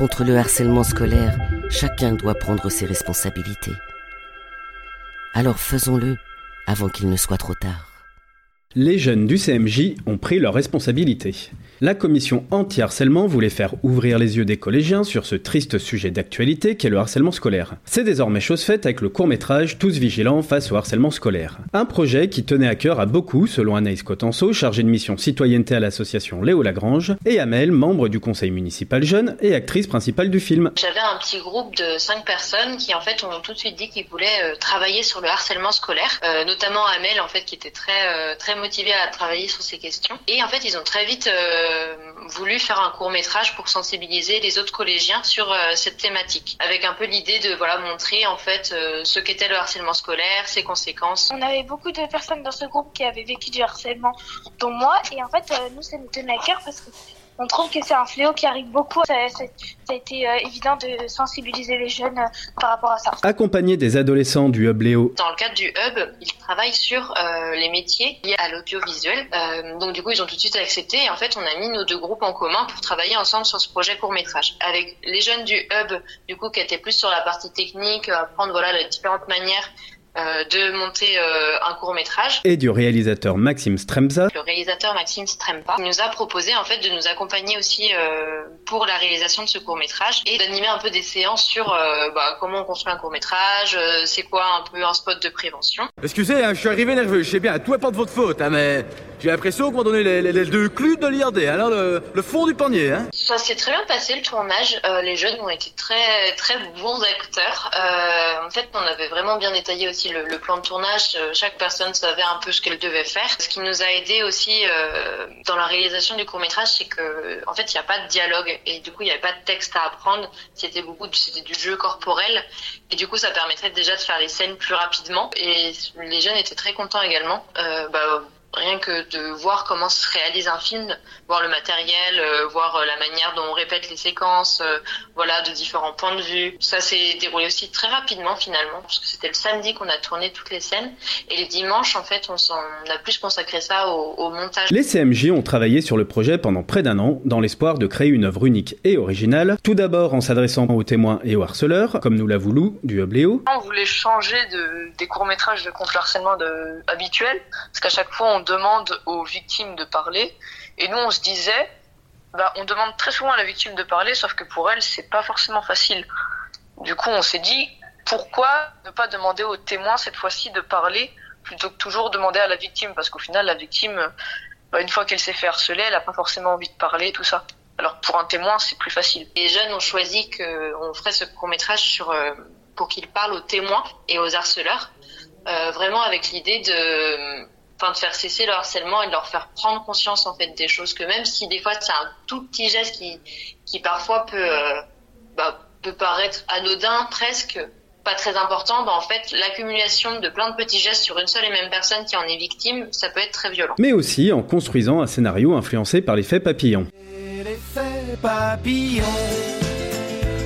contre le harcèlement scolaire, chacun doit prendre ses responsabilités. Alors faisons-le avant qu'il ne soit trop tard. Les jeunes du CMJ ont pris leurs responsabilités. La commission anti-harcèlement voulait faire ouvrir les yeux des collégiens sur ce triste sujet d'actualité qu'est le harcèlement scolaire. C'est désormais chose faite avec le court-métrage Tous vigilants face au harcèlement scolaire. Un projet qui tenait à cœur à beaucoup, selon Anaïs Cotenceau, chargée de mission citoyenneté à l'association Léo Lagrange, et Amel, membre du conseil municipal jeune et actrice principale du film. J'avais un petit groupe de cinq personnes qui en fait ont tout de suite dit qu'ils voulaient euh, travailler sur le harcèlement scolaire, euh, notamment Amel en fait qui était très euh, très motivée à travailler sur ces questions. Et en fait ils ont très vite euh, voulu faire un court métrage pour sensibiliser les autres collégiens sur euh, cette thématique, avec un peu l'idée de voilà montrer en fait euh, ce qu'était le harcèlement scolaire, ses conséquences. On avait beaucoup de personnes dans ce groupe qui avaient vécu du harcèlement, dont moi, et en fait nous ça nous tenait à cœur parce que on trouve que c'est un fléau qui arrive beaucoup. Ça, ça, ça a été euh, évident de sensibiliser les jeunes euh, par rapport à ça. Accompagné des adolescents du Hub Léo. Dans le cadre du Hub, ils travaillent sur euh, les métiers liés à l'audiovisuel. Euh, donc du coup, ils ont tout de suite accepté. Et en fait, on a mis nos deux groupes en commun pour travailler ensemble sur ce projet court métrage. Avec les jeunes du Hub, du coup, qui étaient plus sur la partie technique, apprendre voilà les différentes manières de monter euh, un court métrage. Et du réalisateur Maxime Stremza. Le réalisateur Maxime Strempa nous a proposé en fait de nous accompagner aussi euh, pour la réalisation de ce court métrage et d'animer un peu des séances sur euh, bah, comment on construit un court métrage, euh, c'est quoi un peu un spot de prévention. Excusez, hein, je suis arrivé nerveux, je sais bien, tout est pas de votre faute, hein, mais j'ai l'impression qu'on m'a donné les, les, deux clous de l'IRD, alors le, le, fond du panier. Hein. Ça s'est très bien passé le tournage, les jeunes ont été très très bons acteurs. en fait, on avait vraiment bien détaillé aussi le, plan de tournage, euh, chaque personne savait un peu ce qu'elle devait faire. Ce qui nous a aidé aussi euh, dans la réalisation du court métrage, c'est que en fait il n'y a pas de dialogue et du coup il n'y avait pas de texte à apprendre. C'était beaucoup, c'était du jeu corporel et du coup ça permettrait déjà de faire les scènes plus rapidement. Et les jeunes étaient très contents également. Euh, bah, rien que de voir comment se réalise un film, voir le matériel, euh, voir euh, la manière dont on répète les séquences, euh, voilà, de différents points de vue. Ça s'est déroulé aussi très rapidement finalement, parce que c'était le samedi qu'on a tourné toutes les scènes, et les dimanches, en fait, on, on a plus consacré ça au, au, montage. Les CMJ ont travaillé sur le projet pendant près d'un an, dans l'espoir de créer une œuvre unique et originale, tout d'abord en s'adressant aux témoins et aux harceleurs, comme nous l'a voulu du Hubléo. On voulait changer de, des courts-métrages de contre le harcèlement de, habituels, parce qu'à chaque fois, on demande aux victimes de parler. Et nous, on se disait, bah, on demande très souvent à la victime de parler, sauf que pour elle, c'est pas forcément facile. Du coup, on s'est dit, pourquoi ne pas demander aux témoins cette fois-ci de parler plutôt que toujours demander à la victime? Parce qu'au final, la victime, bah, une fois qu'elle s'est fait harceler, elle n'a pas forcément envie de parler, tout ça. Alors pour un témoin, c'est plus facile. Les jeunes ont choisi qu'on ferait ce court métrage sur euh, pour qu'ils parlent aux témoins et aux harceleurs, euh, vraiment avec l'idée de enfin de faire cesser le harcèlement et de leur faire prendre conscience en fait des choses que même si des fois c'est un tout petit geste qui qui parfois peut euh, bah, peut paraître anodin presque pas très important, bah en fait l'accumulation de plein de petits gestes sur une seule et même personne qui en est victime, ça peut être très violent. Mais aussi en construisant un scénario influencé par l'effet papillon. L'effet papillon,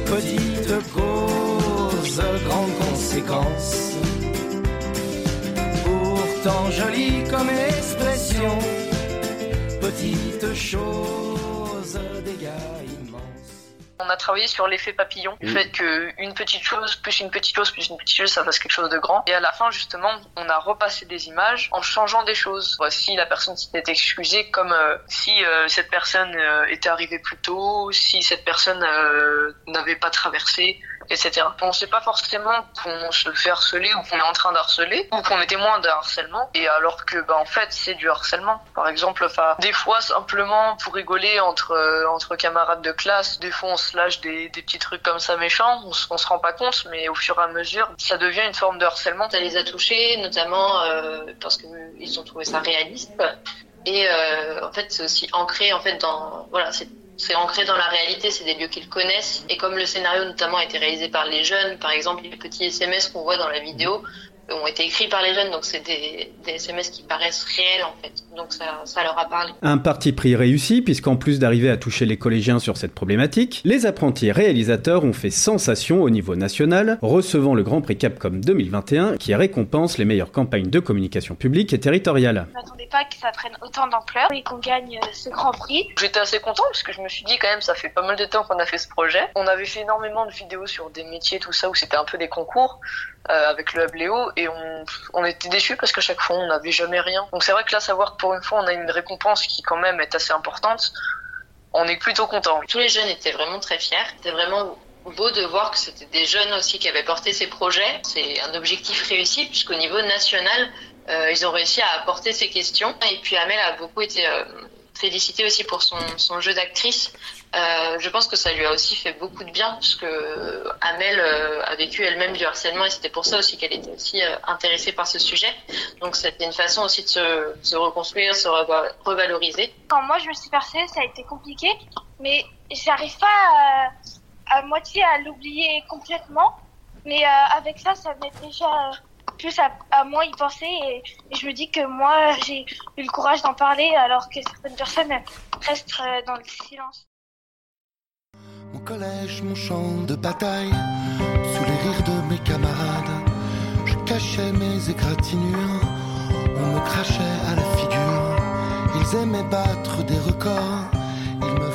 petite cause, grande conséquence pourtant jolie comme expression. Petite chose, dégâts. On a travaillé sur l'effet papillon, le fait qu'une petite chose plus une petite chose plus une petite chose, ça fasse quelque chose de grand. Et à la fin, justement, on a repassé des images en changeant des choses. Si la personne s'était excusée, comme euh, si euh, cette personne euh, était arrivée plus tôt, si cette personne euh, n'avait pas traversé, etc. On ne sait pas forcément qu'on se fait harceler ou qu'on est en train d'harceler ou qu'on est témoin d'un harcèlement et alors que bah en fait c'est du harcèlement. Par exemple, des fois simplement pour rigoler entre euh, entre camarades de classe, des fois on se lâche des, des petits trucs comme ça méchants, on, on se rend pas compte mais au fur et à mesure ça devient une forme de harcèlement. Ça les a touchés notamment euh, parce que ils ont trouvé ça réaliste et euh, en fait c'est aussi ancré en fait dans voilà c'est c'est ancré dans la réalité, c'est des lieux qu'ils connaissent. Et comme le scénario notamment a été réalisé par les jeunes, par exemple les petits SMS qu'on voit dans la vidéo, ont été écrits par les jeunes, donc c'est des, des, SMS qui paraissent réels en fait. Donc ça, ça leur a parlé. Un parti pris réussi, puisqu'en plus d'arriver à toucher les collégiens sur cette problématique, les apprentis réalisateurs ont fait sensation au niveau national, recevant le Grand Prix Capcom 2021 qui récompense les meilleures campagnes de communication publique et territoriale. Je m'attendais pas que ça prenne autant d'ampleur et qu'on gagne euh, ce Grand Prix. J'étais assez content parce que je me suis dit quand même ça fait pas mal de temps qu'on a fait ce projet. On avait fait énormément de vidéos sur des métiers tout ça où c'était un peu des concours euh, avec le Hub Léo et on, on était déçus parce qu'à chaque fois on n'avait jamais rien. Donc c'est vrai que là savoir que pour une fois on a une récompense qui quand même est assez importante, on est plutôt content. Tous les jeunes étaient vraiment très fiers. C'était vraiment beau de voir que c'était des jeunes aussi qui avaient porté ces projets. C'est un objectif réussi puisqu'au niveau national, euh, ils ont réussi à apporter ces questions. Et puis Amel a beaucoup été euh, félicitée aussi pour son, jeu d'actrice. Euh, je pense que ça lui a aussi fait beaucoup de bien puisque Amel euh, a vécu elle-même du harcèlement et c'était pour ça aussi qu'elle était aussi euh, intéressée par ce sujet. Donc c'était une façon aussi de se, reconstruire, se revaloriser. Quand moi je me suis percée, ça a été compliqué, mais j'arrive pas à, à moitié à l'oublier complètement. Mais euh, avec ça, ça m'aide déjà plus à, à y penser et, et, je me dis que moi j'ai eu le courage d'en parler alors que certaines personnes restent dans le silence. Mon collège, mon champ de bataille, sous les rires de mes camarades, je cachais mes égratignures, on me crachait à la figure, ils aimaient battre des records, ils me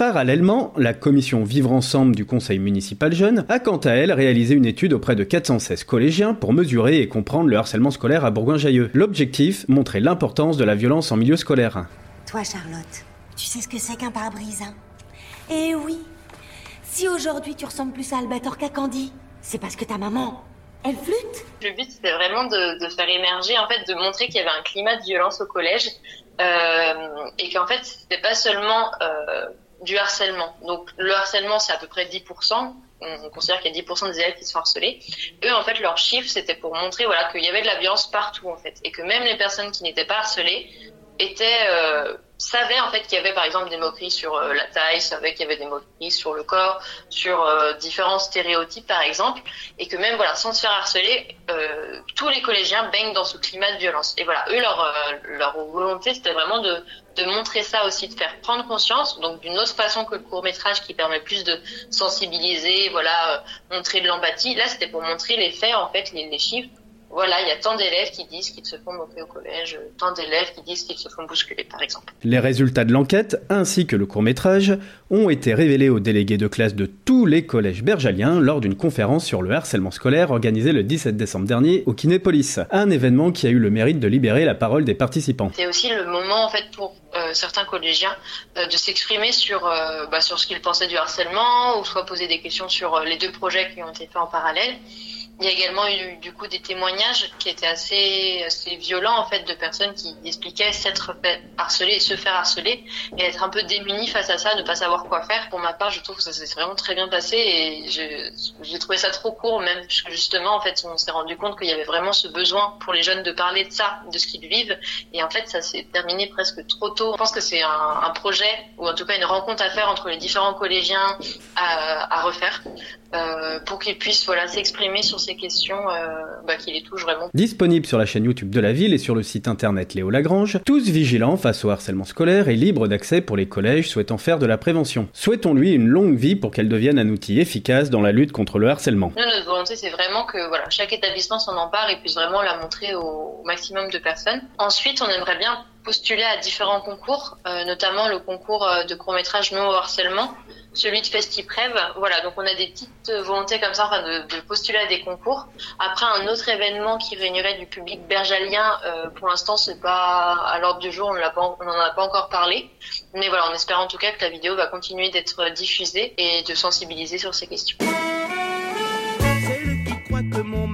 Parallèlement, la commission Vivre Ensemble du Conseil municipal jeune a quant à elle réalisé une étude auprès de 416 collégiens pour mesurer et comprendre le harcèlement scolaire à Bourgoin-Jallieu. L'objectif, montrer l'importance de la violence en milieu scolaire. Toi, Charlotte, tu sais ce que c'est qu'un pare-brise, hein? Eh oui Si aujourd'hui tu ressembles plus à Albator qu'à Candy, c'est parce que ta maman, elle flûte Le but, c'était vraiment de, de, faire émerger, en fait, de montrer qu'il y avait un climat de violence au collège euh, et qu'en fait, c'était pas seulement euh, du harcèlement. Donc, le harcèlement, c'est à peu près 10%. On considère qu'il y a 10% des élèves qui sont harcelés. Eux, en fait, leur chiffre, c'était pour montrer voilà, qu'il y avait de la violence partout, en fait. Et que même les personnes qui n'étaient pas harcelées étaient... Euh, savait en fait qu'il y avait par exemple des moqueries sur euh, la taille, savait qu'il y avait des moqueries sur le corps, sur euh, différents stéréotypes par exemple, et que même voilà sans se faire harceler, tous les collégiens baignent dans ce climat de violence. Et voilà, eux leur leur volonté c'était vraiment de de montrer ça aussi, de faire prendre conscience, donc d'une autre façon que le court métrage qui permet plus de sensibiliser, voilà, montrer de l'empathie. Là c'était pour montrer les faits en fait, les, les chiffres voilà, il y a tant d'élèves qui disent qu'ils se font moquer au collège, tant d'élèves qui disent qu'ils se font bousculer, par exemple. Les résultats de l'enquête, ainsi que le court-métrage, ont été révélés aux délégués de classe de tous les collèges bergaliens lors d'une conférence sur le harcèlement scolaire organisée le 17 décembre dernier au Kinépolis. Un événement qui a eu le mérite de libérer la parole des participants. C'est aussi le moment, en fait, pour euh, certains collégiens euh, de s'exprimer sur, euh, bah, sur ce qu'ils pensaient du harcèlement, ou soit poser des questions sur les deux projets qui ont été faits en parallèle. Il y a également eu du coup des témoignages qui étaient assez, assez violents en fait de personnes qui expliquaient s'être et se faire harceler et être un peu démunis face à ça, ne pas savoir quoi faire. Pour ma part, je trouve que ça s'est vraiment très bien passé et j'ai trouvé ça trop court même parce que justement en fait on s'est rendu compte qu'il y avait vraiment ce besoin pour les jeunes de parler de ça, de ce qu'ils vivent et en fait ça s'est terminé presque trop tôt. Je pense que c'est un, projet ou en tout cas une rencontre à faire entre les différents collégiens à, à refaire euh, pour qu'ils puissent voilà s'exprimer sur ces questions bah, qui les touchent vraiment. Disponible sur la chaîne YouTube de la ville et sur le site internet Léo Lagrange, tous vigilants face au harcèlement scolaire et libres d'accès pour les collèges souhaitant faire de la prévention. Souhaitons-lui une longue vie pour qu'elle devienne un outil efficace dans la lutte contre le harcèlement. Nous, notre volonté, c'est vraiment que voilà, chaque établissement s'en empare et puisse vraiment la montrer au maximum de personnes. Ensuite, on aimerait bien postuler à différents concours, euh, notamment le concours de court-métrage Non au harcèlement, celui de FestiPrev. Voilà, donc on a des petites volontés comme ça, enfin de, de, postuler à des concours. Après, un autre événement qui réunirait du public bergalien, euh, pour l'instant, c'est pas à l'ordre du jour, on n'en a pas encore parlé. Mais voilà, on espère en tout cas que la vidéo va continuer d'être diffusée et de sensibiliser sur ces questions.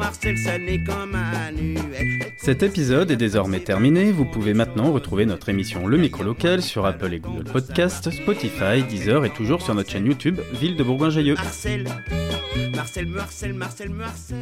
Marcel, ça n'est qu'un manuel. Cet épisode est désormais terminé. Vous pouvez maintenant retrouver notre émission Le Micro Local sur Apple et Google Podcast, Spotify, Deezer et toujours sur notre chaîne YouTube Ville de Bourgoin-Jallieu. Marcel, Marcel, Marcel, Marcel, Marcel.